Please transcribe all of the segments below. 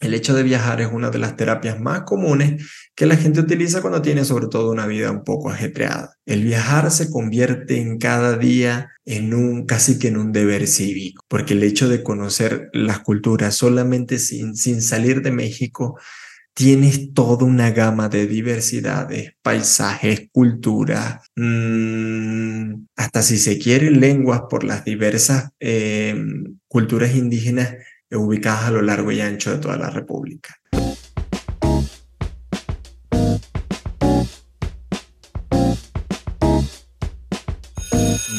el hecho de viajar es una de las terapias más comunes que la gente utiliza cuando tiene sobre todo una vida un poco ajetreada. El viajar se convierte en cada día en un casi que en un deber cívico, porque el hecho de conocer las culturas solamente sin, sin salir de México tienes toda una gama de diversidades, paisajes, culturas, mmm, hasta si se quiere lenguas por las diversas eh, culturas indígenas ubicadas a lo largo y ancho de toda la República.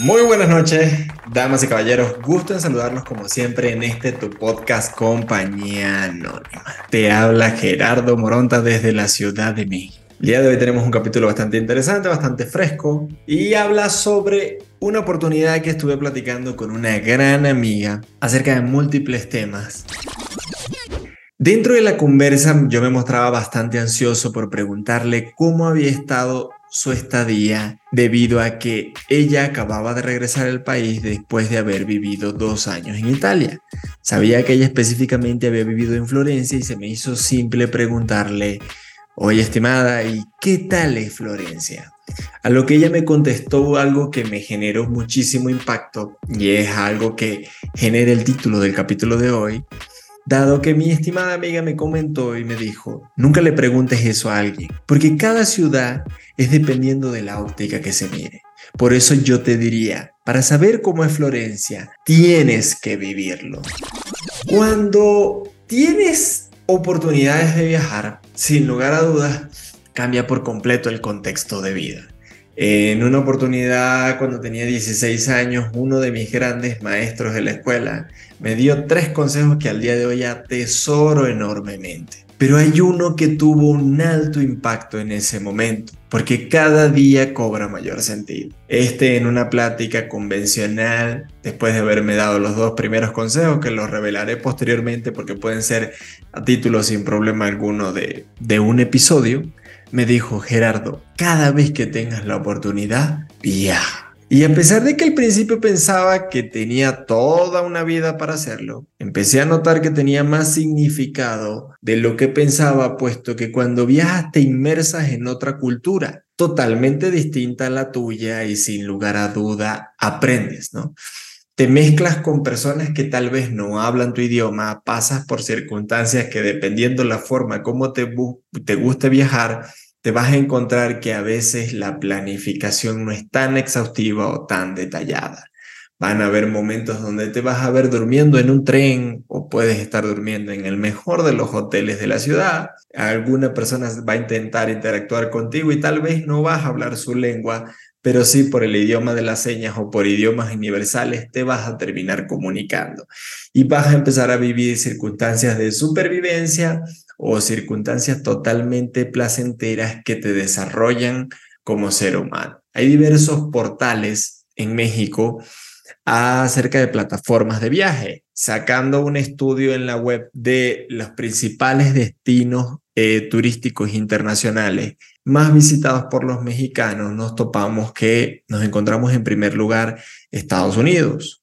Muy buenas noches, damas y caballeros. Gusto en saludarlos como siempre en este tu podcast Compañía Anónima. Te habla Gerardo Moronta desde la Ciudad de México. El día de hoy tenemos un capítulo bastante interesante, bastante fresco y habla sobre una oportunidad que estuve platicando con una gran amiga acerca de múltiples temas. Dentro de la conversa yo me mostraba bastante ansioso por preguntarle cómo había estado su estadía debido a que ella acababa de regresar al país después de haber vivido dos años en Italia. Sabía que ella específicamente había vivido en Florencia y se me hizo simple preguntarle Oye, estimada, ¿y qué tal es Florencia? A lo que ella me contestó algo que me generó muchísimo impacto y es algo que genera el título del capítulo de hoy, dado que mi estimada amiga me comentó y me dijo, nunca le preguntes eso a alguien, porque cada ciudad es dependiendo de la óptica que se mire. Por eso yo te diría, para saber cómo es Florencia, tienes que vivirlo. Cuando tienes oportunidades de viajar, sin lugar a dudas, cambia por completo el contexto de vida. En una oportunidad, cuando tenía 16 años, uno de mis grandes maestros de la escuela me dio tres consejos que al día de hoy atesoro enormemente. Pero hay uno que tuvo un alto impacto en ese momento, porque cada día cobra mayor sentido. Este en una plática convencional, después de haberme dado los dos primeros consejos, que los revelaré posteriormente porque pueden ser a título sin problema alguno de, de un episodio, me dijo Gerardo, cada vez que tengas la oportunidad, viaja. Y a pesar de que al principio pensaba que tenía toda una vida para hacerlo, empecé a notar que tenía más significado de lo que pensaba, puesto que cuando viajas te inmersas en otra cultura, totalmente distinta a la tuya y sin lugar a duda aprendes, ¿no? Te mezclas con personas que tal vez no hablan tu idioma, pasas por circunstancias que dependiendo la forma como te, te guste viajar, te vas a encontrar que a veces la planificación no es tan exhaustiva o tan detallada. Van a haber momentos donde te vas a ver durmiendo en un tren o puedes estar durmiendo en el mejor de los hoteles de la ciudad. Alguna persona va a intentar interactuar contigo y tal vez no vas a hablar su lengua, pero sí por el idioma de las señas o por idiomas universales te vas a terminar comunicando y vas a empezar a vivir circunstancias de supervivencia o circunstancias totalmente placenteras que te desarrollan como ser humano. Hay diversos portales en México acerca de plataformas de viaje, sacando un estudio en la web de los principales destinos eh, turísticos internacionales más visitados por los mexicanos, nos topamos que nos encontramos en primer lugar Estados Unidos,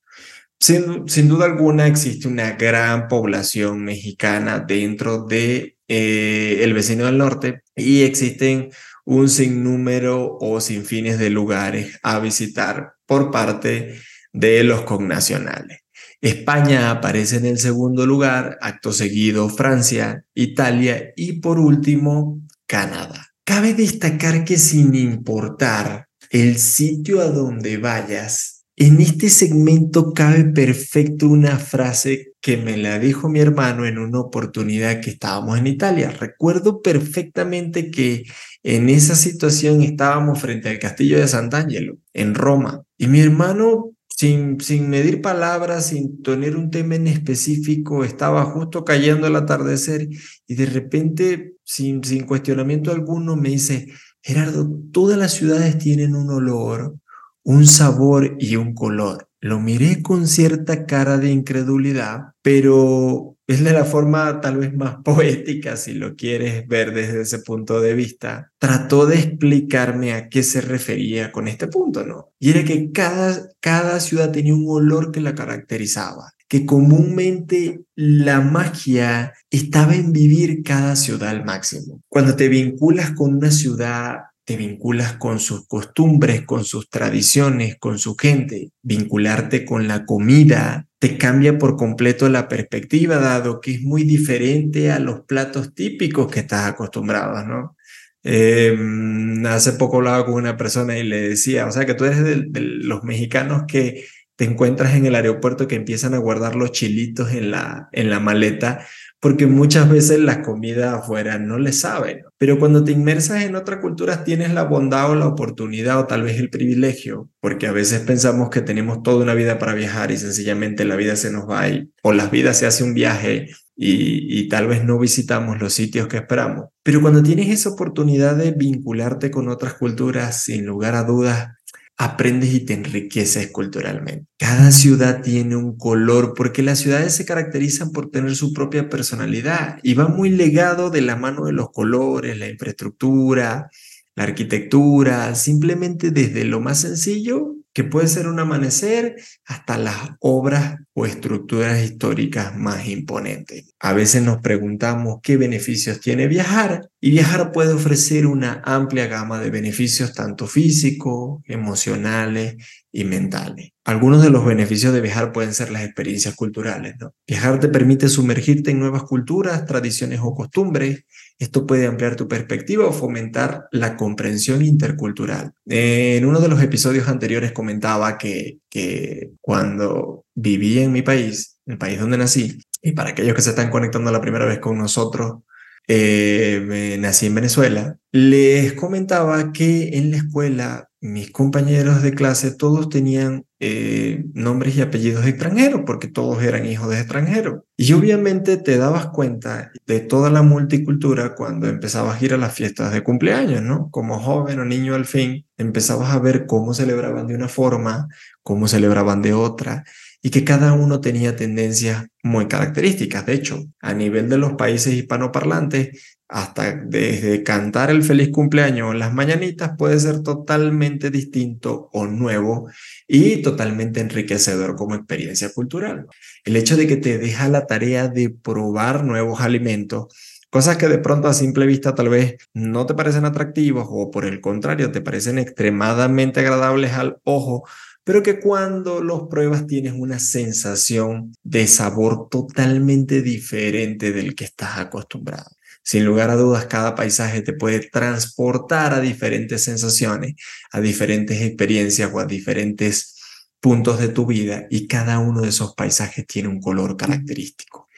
sin, duda alguna existe una gran población mexicana dentro de eh, el vecino del norte y existen un sinnúmero o sin fines de lugares a visitar por parte de los connacionales. España aparece en el segundo lugar, acto seguido Francia, Italia y por último Canadá. Cabe destacar que sin importar el sitio a donde vayas, en este segmento cabe perfecto una frase que me la dijo mi hermano en una oportunidad que estábamos en Italia. Recuerdo perfectamente que en esa situación estábamos frente al castillo de Sant'Angelo, en Roma, y mi hermano, sin, sin medir palabras, sin tener un tema en específico, estaba justo cayendo el atardecer y de repente, sin, sin cuestionamiento alguno, me dice, Gerardo, todas las ciudades tienen un olor un sabor y un color. Lo miré con cierta cara de incredulidad, pero es de la forma tal vez más poética, si lo quieres ver desde ese punto de vista. Trató de explicarme a qué se refería con este punto, ¿no? Y era que cada, cada ciudad tenía un olor que la caracterizaba. que comúnmente la magia estaba en vivir cada ciudad al máximo. Cuando te vinculas con una ciudad, te vinculas con sus costumbres, con sus tradiciones, con su gente. Vincularte con la comida te cambia por completo la perspectiva, dado que es muy diferente a los platos típicos que estás acostumbrado, ¿no? Em, hace poco hablaba con una persona y le decía, o sea, que tú eres de, los mexicanos que te encuentras en el aeropuerto que empiezan a guardar los chilitos en la, en la maleta porque muchas veces la comida afuera no le sabe. Pero cuando te inmersas en otra cultura tienes la bondad o la oportunidad o tal vez el privilegio, porque a veces pensamos que tenemos toda una vida para viajar y sencillamente la vida se nos va y, o la vida se hace un viaje y, y, tal vez no visitamos los sitios que esperamos. Pero cuando tienes esa oportunidad de vincularte con otras culturas, sin lugar a dudas, aprendes y te enriqueces culturalmente. Cada ciudad tiene un color porque las ciudades se caracterizan por tener su propia personalidad y va muy legado de la mano de los colores, la infraestructura, la arquitectura, simplemente desde lo más sencillo que puede ser un amanecer hasta las obras o estructuras históricas más imponentes. A veces nos preguntamos qué beneficios tiene viajar y viajar puede ofrecer una amplia gama de beneficios tanto físicos, emocionales y mentales. Algunos de los beneficios de viajar pueden ser las experiencias culturales. Viajar te permite sumergirte en nuevas culturas, tradiciones o costumbres. Esto puede ampliar tu perspectiva o fomentar la comprensión intercultural. En uno de los episodios anteriores comentaba que, que cuando viví en mi país, el país donde nací, y para aquellos que se están conectando la primera vez con nosotros, eh, nací en Venezuela, les comentaba que en la escuela mis compañeros de clase todos tenían eh, nombres y apellidos extranjeros, porque todos eran hijos de extranjeros. Y obviamente te dabas cuenta de toda la multicultura cuando empezabas a ir a las fiestas de cumpleaños, ¿no? Como joven o niño al fin, empezabas a ver cómo celebraban de una forma, cómo celebraban de otra, y que cada uno tenía tendencias muy características. De hecho, a nivel de los países hispanoparlantes, hasta desde cantar el feliz cumpleaños en las mañanitas puede ser totalmente distinto o nuevo y totalmente enriquecedor como experiencia cultural. El hecho de que te deja la tarea de probar nuevos alimentos, cosas que de pronto a simple vista tal vez no te parecen atractivos o por el contrario te parecen extremadamente agradables al ojo, pero que cuando los pruebas tienes una sensación de sabor totalmente diferente del que estás acostumbrado. Sin lugar a dudas, cada paisaje te puede transportar a diferentes sensaciones, a diferentes experiencias o a diferentes puntos de tu vida y cada uno de esos paisajes tiene un color característico.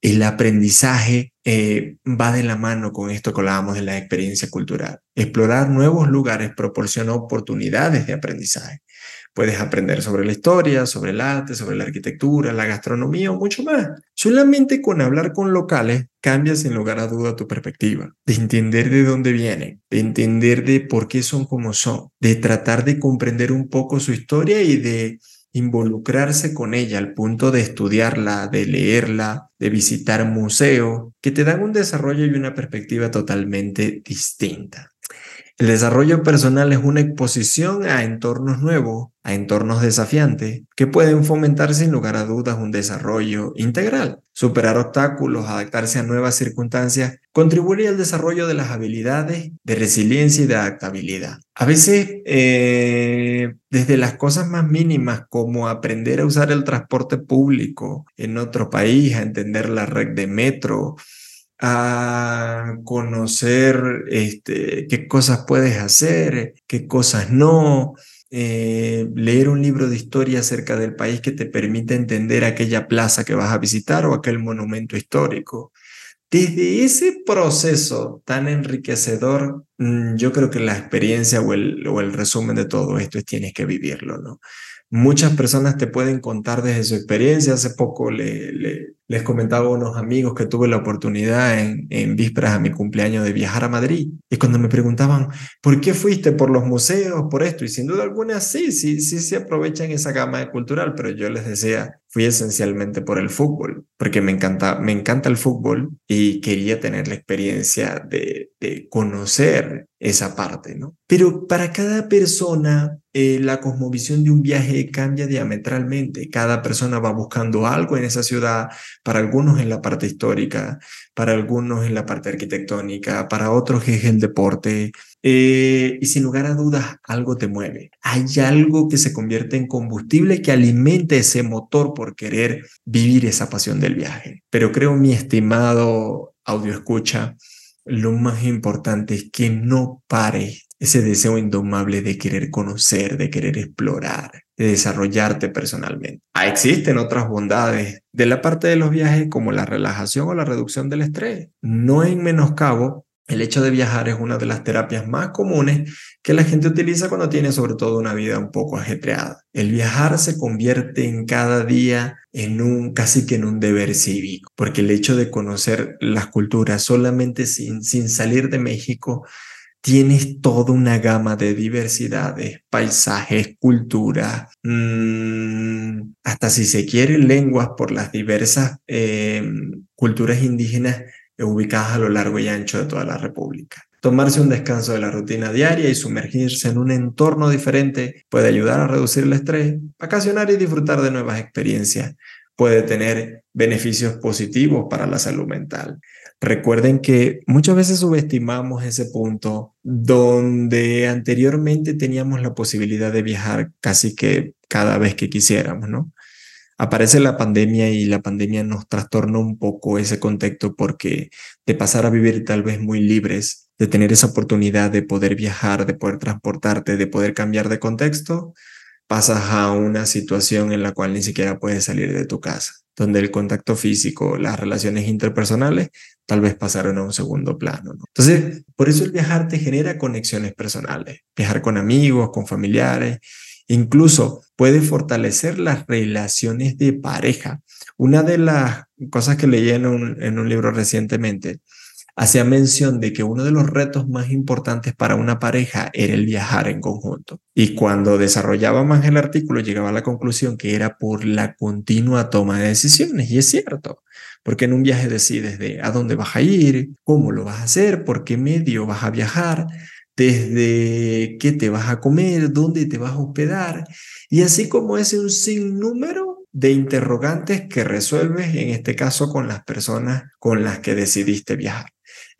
El aprendizaje eh, va de la mano con esto que hablábamos de la experiencia cultural. Explorar nuevos lugares proporciona oportunidades de aprendizaje. Puedes aprender sobre la historia, sobre el arte, sobre la arquitectura, la gastronomía o mucho más. Solamente con hablar con locales cambia sin lugar a duda tu perspectiva, de entender de dónde vienen, de entender de por qué son como son, de tratar de comprender un poco su historia y de involucrarse con ella al punto de estudiarla, de leerla, de visitar museos, que te dan un desarrollo y una perspectiva totalmente distinta. El desarrollo personal es una exposición a entornos nuevos, a entornos desafiantes, que pueden fomentar sin lugar a dudas un desarrollo integral. Superar obstáculos, adaptarse a nuevas circunstancias, contribuye al desarrollo de las habilidades de resiliencia y de adaptabilidad. A veces, eh, desde las cosas más mínimas como aprender a usar el transporte público en otro país, a entender la red de metro, a conocer este, qué cosas puedes hacer, qué cosas no, eh, leer un libro de historia acerca del país que te permite entender aquella plaza que vas a visitar o aquel monumento histórico. Desde ese proceso tan enriquecedor, mm, yo creo que la experiencia o el, o el resumen de todo esto es tienes que vivirlo, ¿no? Muchas personas te pueden contar desde su experiencia. Hace poco le, les comentaba a unos amigos que tuve la oportunidad en, en vísperas a mi cumpleaños de viajar a Madrid. Y cuando me preguntaban, ¿por qué fuiste por los museos, por esto? Y sin duda alguna, sí, sí, sí se aprovechan esa gama cultural, pero yo les decía, fui esencialmente por el fútbol, porque me encanta, me encanta el fútbol y quería tener la experiencia de, de conocer esa parte, ¿no? Pero para cada persona, eh, la cosmovisión de un viaje cambia diametralmente. Cada persona va buscando algo en esa ciudad, para algunos en la parte histórica, para algunos en la parte arquitectónica, para otros es el deporte. Eh, y sin lugar a dudas, algo te mueve. Hay algo que se convierte en combustible que alimenta ese motor por querer vivir esa pasión del viaje. Pero creo, mi estimado audio escucha, lo más importante es que no pare ese deseo indomable de querer conocer, de querer explorar, de desarrollarte personalmente. Ah, existen otras bondades de la parte de los viajes como la relajación o la reducción del estrés. No en menoscabo el hecho de viajar es una de las terapias más comunes que la gente utiliza cuando tiene sobre todo una vida un poco ajetreada. El viajar se convierte en cada día en un casi que en un deber cívico, porque el hecho de conocer las culturas solamente sin, sin salir de México tienes toda una gama de diversidades, paisajes, culturas, mmm, hasta si se quiere lenguas por las diversas eh, culturas indígenas ubicadas a lo largo y ancho de toda la República. Tomarse un descanso de la rutina diaria y sumergirse en un entorno diferente puede ayudar a reducir el estrés, vacacionar y disfrutar de nuevas experiencias. Puede tener beneficios positivos para la salud mental. Recuerden que muchas veces subestimamos ese punto donde anteriormente teníamos la posibilidad de viajar casi que cada vez que quisiéramos, ¿no? aparece la pandemia y la pandemia nos trastorna un poco ese contexto porque de pasar a vivir tal vez muy libres, de tener esa oportunidad de poder viajar, de poder transportarte, de poder cambiar de contexto, pasas a una situación en la cual ni siquiera puedes salir de tu casa, donde el contacto físico, las relaciones interpersonales tal vez pasaron a un segundo plano. Entonces, por eso el viajar te genera conexiones personales, viajar con amigos, con familiares, Incluso puede fortalecer las relaciones de pareja. Una de las cosas que leí en un, libro recientemente hacía mención de que uno de los retos más importantes para una pareja era el viajar en conjunto. Y cuando desarrollaba más el artículo, llegaba a la conclusión que era por la continua toma de decisiones. Y es cierto, porque en un viaje decides de a dónde vas a ir, cómo lo vas a hacer, por qué medio vas a viajar, desde qué te vas a comer, dónde te vas a hospedar, y así como ese un sinnúmero de interrogantes que resuelves, en este caso con las personas con las que decidiste viajar.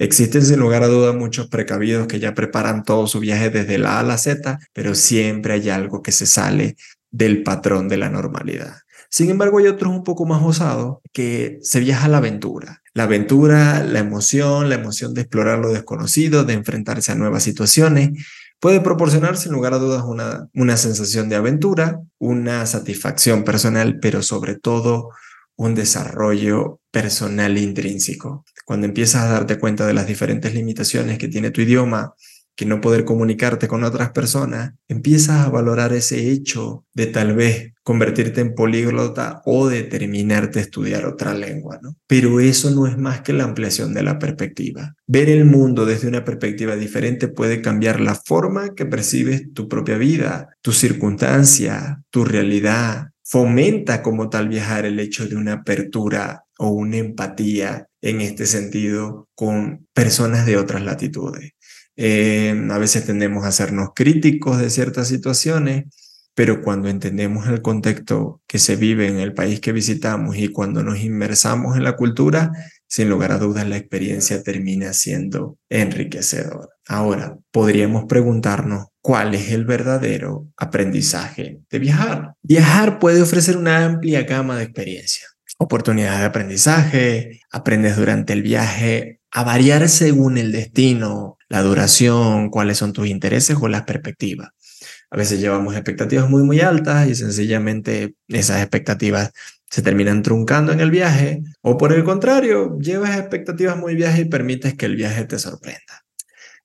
Existen sin lugar a duda muchos precavidos que ya preparan todo su viaje desde la A a la Z, pero siempre hay algo que se sale del patrón de la normalidad. Sin embargo, hay otros un poco más osados que se viaja a la aventura. La aventura, la emoción, la emoción de explorar lo desconocido, de enfrentarse a nuevas situaciones, puede proporcionar sin lugar a dudas una, una sensación de aventura, una satisfacción personal, pero sobre todo un desarrollo personal intrínseco. Cuando empiezas a darte cuenta de las diferentes limitaciones que tiene tu idioma, que no poder comunicarte con otras personas, empiezas a valorar ese hecho de tal vez convertirte en políglota o determinarte a estudiar otra lengua, ¿no? Pero eso no es más que la ampliación de la perspectiva. Ver el mundo desde una perspectiva diferente puede cambiar la forma que percibes tu propia vida, tu circunstancia, tu realidad. Fomenta como tal viajar el hecho de una apertura o una empatía en este sentido con personas de otras latitudes. Eh, a veces tendemos a hacernos críticos de ciertas situaciones, pero cuando entendemos el contexto que se vive en el país que visitamos y cuando nos inmersamos en la cultura, sin lugar a dudas la experiencia termina siendo enriquecedora. Ahora, podríamos preguntarnos cuál es el verdadero aprendizaje de viajar. Viajar puede ofrecer una amplia gama de experiencias, oportunidades de aprendizaje, aprendes durante el viaje a variar según el destino, la duración, cuáles son tus intereses o las perspectivas. A veces llevamos expectativas muy, muy altas y sencillamente esas expectativas se terminan truncando en el viaje o por el contrario, llevas expectativas muy viejas y permites que el viaje te sorprenda.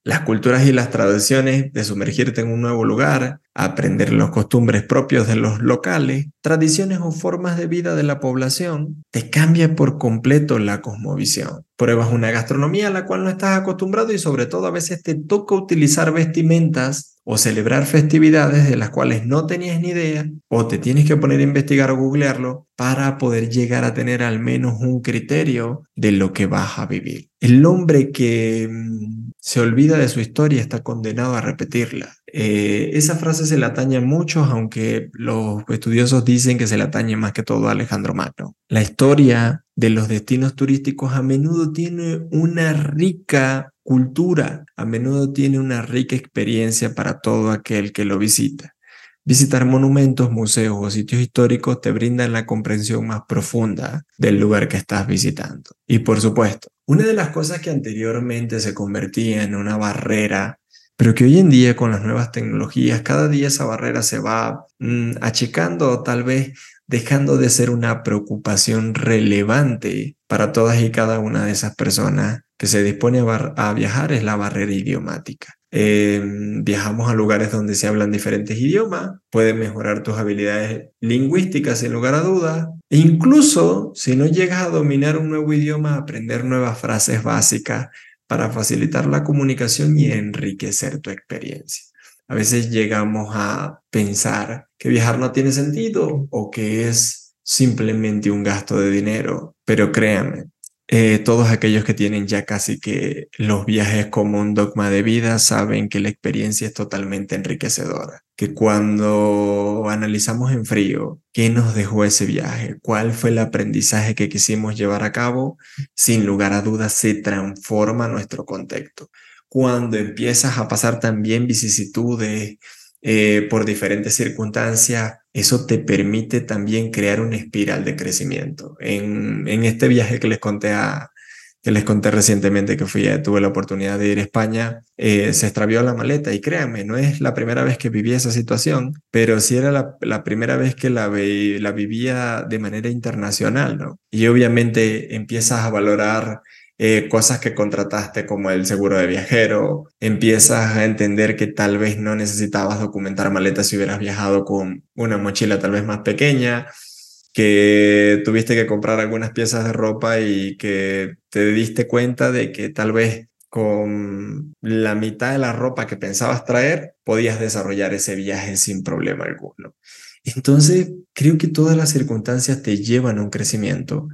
Las culturas y las tradiciones de sumergirte en un nuevo lugar aprender los costumbres propios de los locales, tradiciones o formas de vida de la población, te cambia por completo la cosmovisión. Pruebas una gastronomía a la cual no estás acostumbrado y sobre todo a veces te toca utilizar vestimentas o celebrar festividades de las cuales no tenías ni idea, o te tienes que poner a investigar o googlearlo para poder llegar a tener al menos un criterio de lo que vas a vivir. El hombre que mm, se olvida de su historia está condenado a repetirla. Eh, esa frase se la atañe a muchos, aunque los estudiosos dicen que se la atañe más que todo a Alejandro Magno. La historia de los destinos turísticos a menudo tiene una rica cultura, a menudo tiene una rica experiencia para todo aquel que lo visita. Visitar monumentos, museos o sitios históricos te brindan la comprensión más profunda del lugar que estás visitando. Y por supuesto, una de las cosas que anteriormente se convertía en una barrera, pero que hoy en día con las nuevas tecnologías, cada día esa barrera se va mm, achicando o tal vez dejando de ser una preocupación relevante para todas y cada una de esas personas que se dispone a, viajar es la barrera idiomática. Em, viajamos a lugares donde se hablan diferentes idiomas, puedes mejorar tus habilidades lingüísticas sin lugar a dudas. E incluso si no llegas a dominar un nuevo idioma, aprender nuevas frases básicas para facilitar la comunicación y enriquecer tu experiencia. A veces llegamos a pensar que viajar no tiene sentido o que es simplemente un gasto de dinero, pero créanme, eh, todos aquellos que tienen ya casi que los viajes como un dogma de vida saben que la experiencia es totalmente enriquecedora, que cuando analizamos en frío qué nos dejó ese viaje, cuál fue el aprendizaje que quisimos llevar a cabo, sin lugar a dudas se transforma nuestro contexto. Cuando empiezas a pasar también vicisitudes, eh, por diferentes circunstancias, eso te permite también crear una espiral de crecimiento. En, en este viaje que les conté a, que les conté recientemente que fui, tuve la oportunidad de ir a España, eh, se extravió la maleta y créanme, no es la primera vez que viví esa situación, pero sí era la, la primera vez que la, la vivía de manera internacional, ¿no? Y obviamente empiezas a valorar eh, cosas que contrataste como el seguro de viajero, empiezas a entender que tal vez no necesitabas documentar maletas si hubieras viajado con una mochila tal vez más pequeña, que tuviste que comprar algunas piezas de ropa y que te diste cuenta de que tal vez con la mitad de la ropa que pensabas traer, podías desarrollar ese viaje sin problema alguno. Entonces, creo que todas las circunstancias te llevan a un crecimiento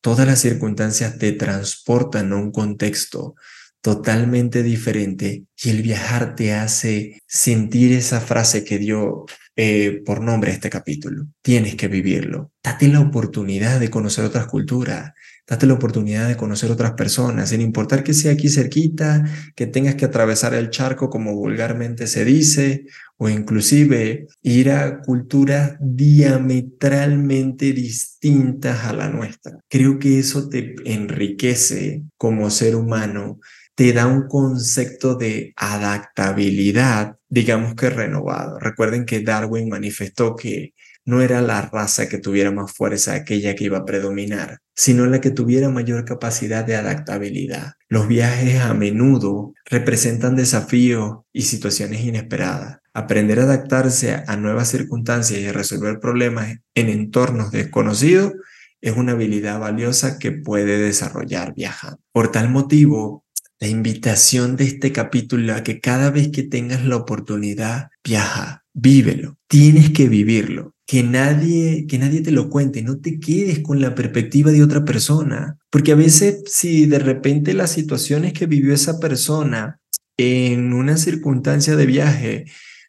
todas las circunstancias te transportan a un contexto totalmente diferente y el viajar te hace sentir esa frase que dio eh, por nombre este capítulo. Tienes que vivirlo. Date la oportunidad de conocer otras culturas, Date la oportunidad de conocer otras personas, sin importar que sea aquí cerquita, que tengas que atravesar el charco como vulgarmente se dice, o inclusive ir a culturas diametralmente distintas a la nuestra. Creo que eso te enriquece como ser humano, te da un concepto de adaptabilidad, digamos que renovado. Recuerden que Darwin manifestó que no era la raza que tuviera más fuerza aquella que iba a predominar, sino la que tuviera mayor capacidad de adaptabilidad. Los viajes a menudo representan desafíos y situaciones inesperadas. Aprender a adaptarse a nuevas circunstancias y a resolver problemas en entornos desconocidos es una habilidad valiosa que puede desarrollar viajando. Por tal motivo, la invitación de este capítulo a que cada vez que tengas la oportunidad, viaja, vívelo, tienes que vivirlo que nadie, que nadie te lo cuente, no te quedes con la perspectiva de otra persona, porque a veces si de repente las situaciones que vivió esa persona en una circunstancia de viaje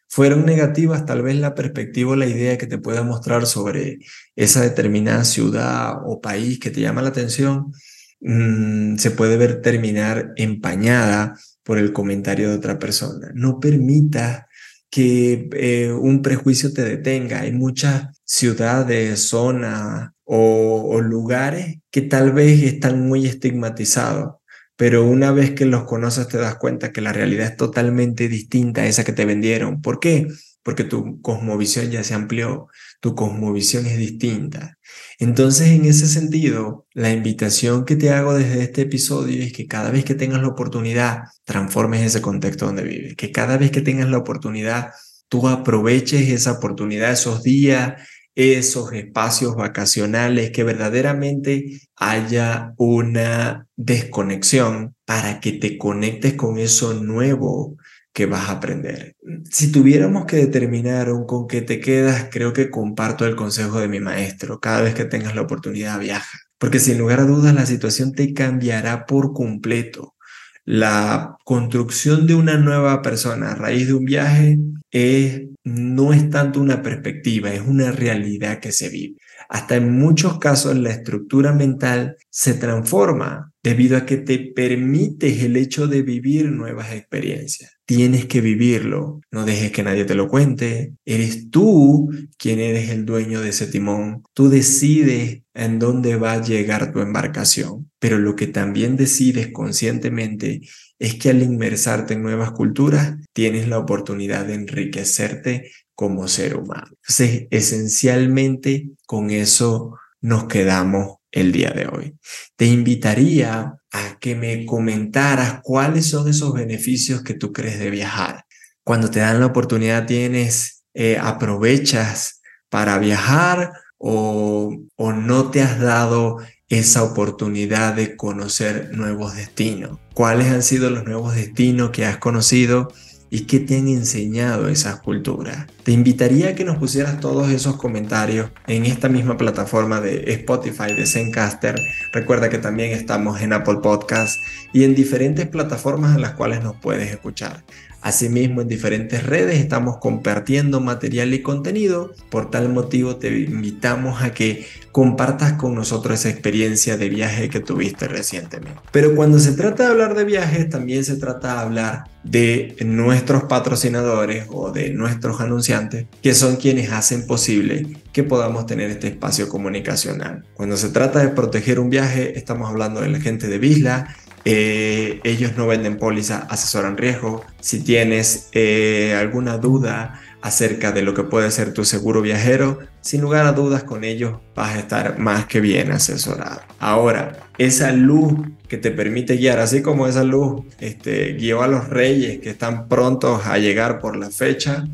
fueron negativas, tal vez la perspectiva o la idea que te pueda mostrar sobre esa determinada ciudad o país que te llama la atención, mm, se puede ver terminar empañada por el comentario de otra persona. No permitas que eh, un prejuicio te detenga. Hay muchas ciudades, zonas o, lugares que tal vez están muy estigmatizados, pero una vez que los conoces te das cuenta que la realidad es totalmente distinta a esa que te vendieron. ¿Por qué? Porque tu cosmovisión ya se amplió, tu cosmovisión es distinta. Entonces, en ese sentido, la invitación que te hago desde este episodio es que cada vez que tengas la oportunidad, transformes ese contexto donde vives, que cada vez que tengas la oportunidad, tú aproveches esa oportunidad, esos días, esos espacios vacacionales, que verdaderamente haya una desconexión para que te conectes con eso nuevo que vas a aprender. Si tuviéramos que determinar un con qué te quedas, creo que comparto el consejo de mi maestro. Cada vez que tengas la oportunidad, viaja. Porque sin lugar a dudas la situación te cambiará por completo. La construcción de una nueva persona a raíz de un viaje es, no es tanto una perspectiva, es una realidad que se vive. Hasta en muchos casos la estructura mental se transforma debido a que te permites el hecho de vivir nuevas experiencias. Tienes que vivirlo, no dejes que nadie te lo cuente. Eres tú quien eres el dueño de ese timón. Tú decides en dónde va a llegar tu embarcación, pero lo que también decides conscientemente es que al inmersarte en nuevas culturas tienes la oportunidad de enriquecerte como ser humano. Entonces, esencialmente con eso nos quedamos el día de hoy. Te invitaría a que me comentaras cuáles son esos beneficios que tú crees de viajar. Cuando te dan la oportunidad, tienes, eh, aprovechas para viajar o, o no te has dado esa oportunidad de conocer nuevos destinos. ¿Cuáles han sido los nuevos destinos que has conocido? y qué te han enseñado esas culturas. Te invitaría a que nos pusieras todos esos comentarios en esta misma plataforma de Spotify, de Zencaster. Recuerda que también estamos en Apple Podcasts y en diferentes plataformas en las cuales nos puedes escuchar. Asimismo, en diferentes redes estamos compartiendo material y contenido. Por tal motivo, te invitamos a que compartas con nosotros esa experiencia de viaje que tuviste recientemente. Pero cuando se trata de hablar de viajes, también se trata de hablar de nuestros patrocinadores o de nuestros anunciantes, que son quienes hacen posible que podamos tener este espacio comunicacional. Cuando se trata de proteger un viaje, estamos hablando de la gente de Visla, eh, ellos no venden póliza, asesoran riesgo. Si tienes eh, alguna duda acerca de lo que puede ser tu seguro viajero, sin lugar a dudas con ellos vas a estar más que bien asesorado. Ahora, esa luz que te permite guiar, así como esa luz este, guió a los reyes que están prontos a llegar por la fecha,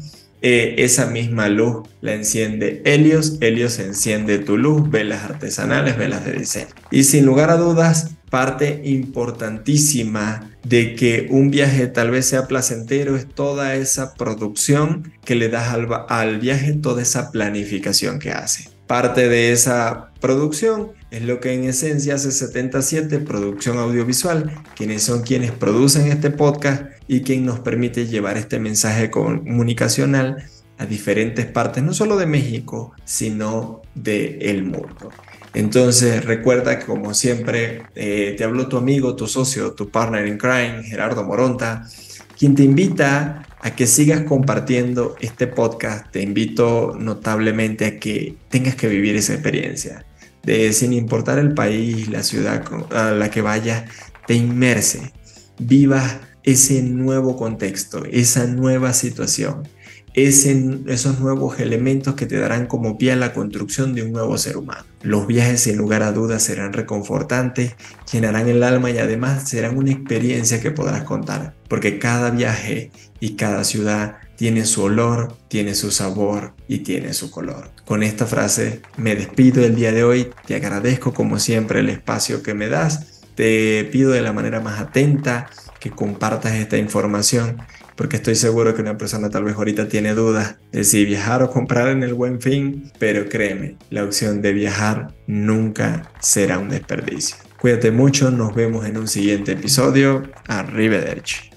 eh, esa misma luz la enciende Helios, Helios enciende tu luz, velas artesanales, velas de diseño. Y sin lugar a dudas, parte importantísima de que un viaje tal vez sea placentero es toda esa producción que le das al, viaje, toda esa planificación que hace. Parte de esa producción es lo que en esencia hace 77, producción audiovisual, quienes son quienes producen este podcast y quien nos permite llevar este mensaje comunicacional a diferentes partes, no solo de México, sino del el mundo. Entonces recuerda que como siempre eh, te habló tu amigo, tu socio, tu partner in crime, Gerardo Moronta, quien te invita a que sigas compartiendo este podcast. Te invito notablemente a que tengas que vivir esa experiencia. De sin importar el país, la ciudad a la que vayas, te inmerse, vivas ese nuevo contexto, esa nueva situación, esos nuevos elementos que te darán como pie a la construcción de un nuevo ser humano. Los viajes sin lugar a dudas serán reconfortantes, llenarán el alma y además serán una experiencia que podrás contar, porque cada viaje y cada ciudad tiene su olor, tiene su sabor y tiene su color. Con esta frase me despido el día de hoy, te agradezco como siempre el espacio que me das, te pido de la manera más atenta que compartas esta información porque estoy seguro que una persona tal vez ahorita tiene dudas de si viajar o comprar en el buen fin, pero créeme, la opción de viajar nunca será un desperdicio. Cuídate mucho, nos vemos en un siguiente episodio. Arrivederci.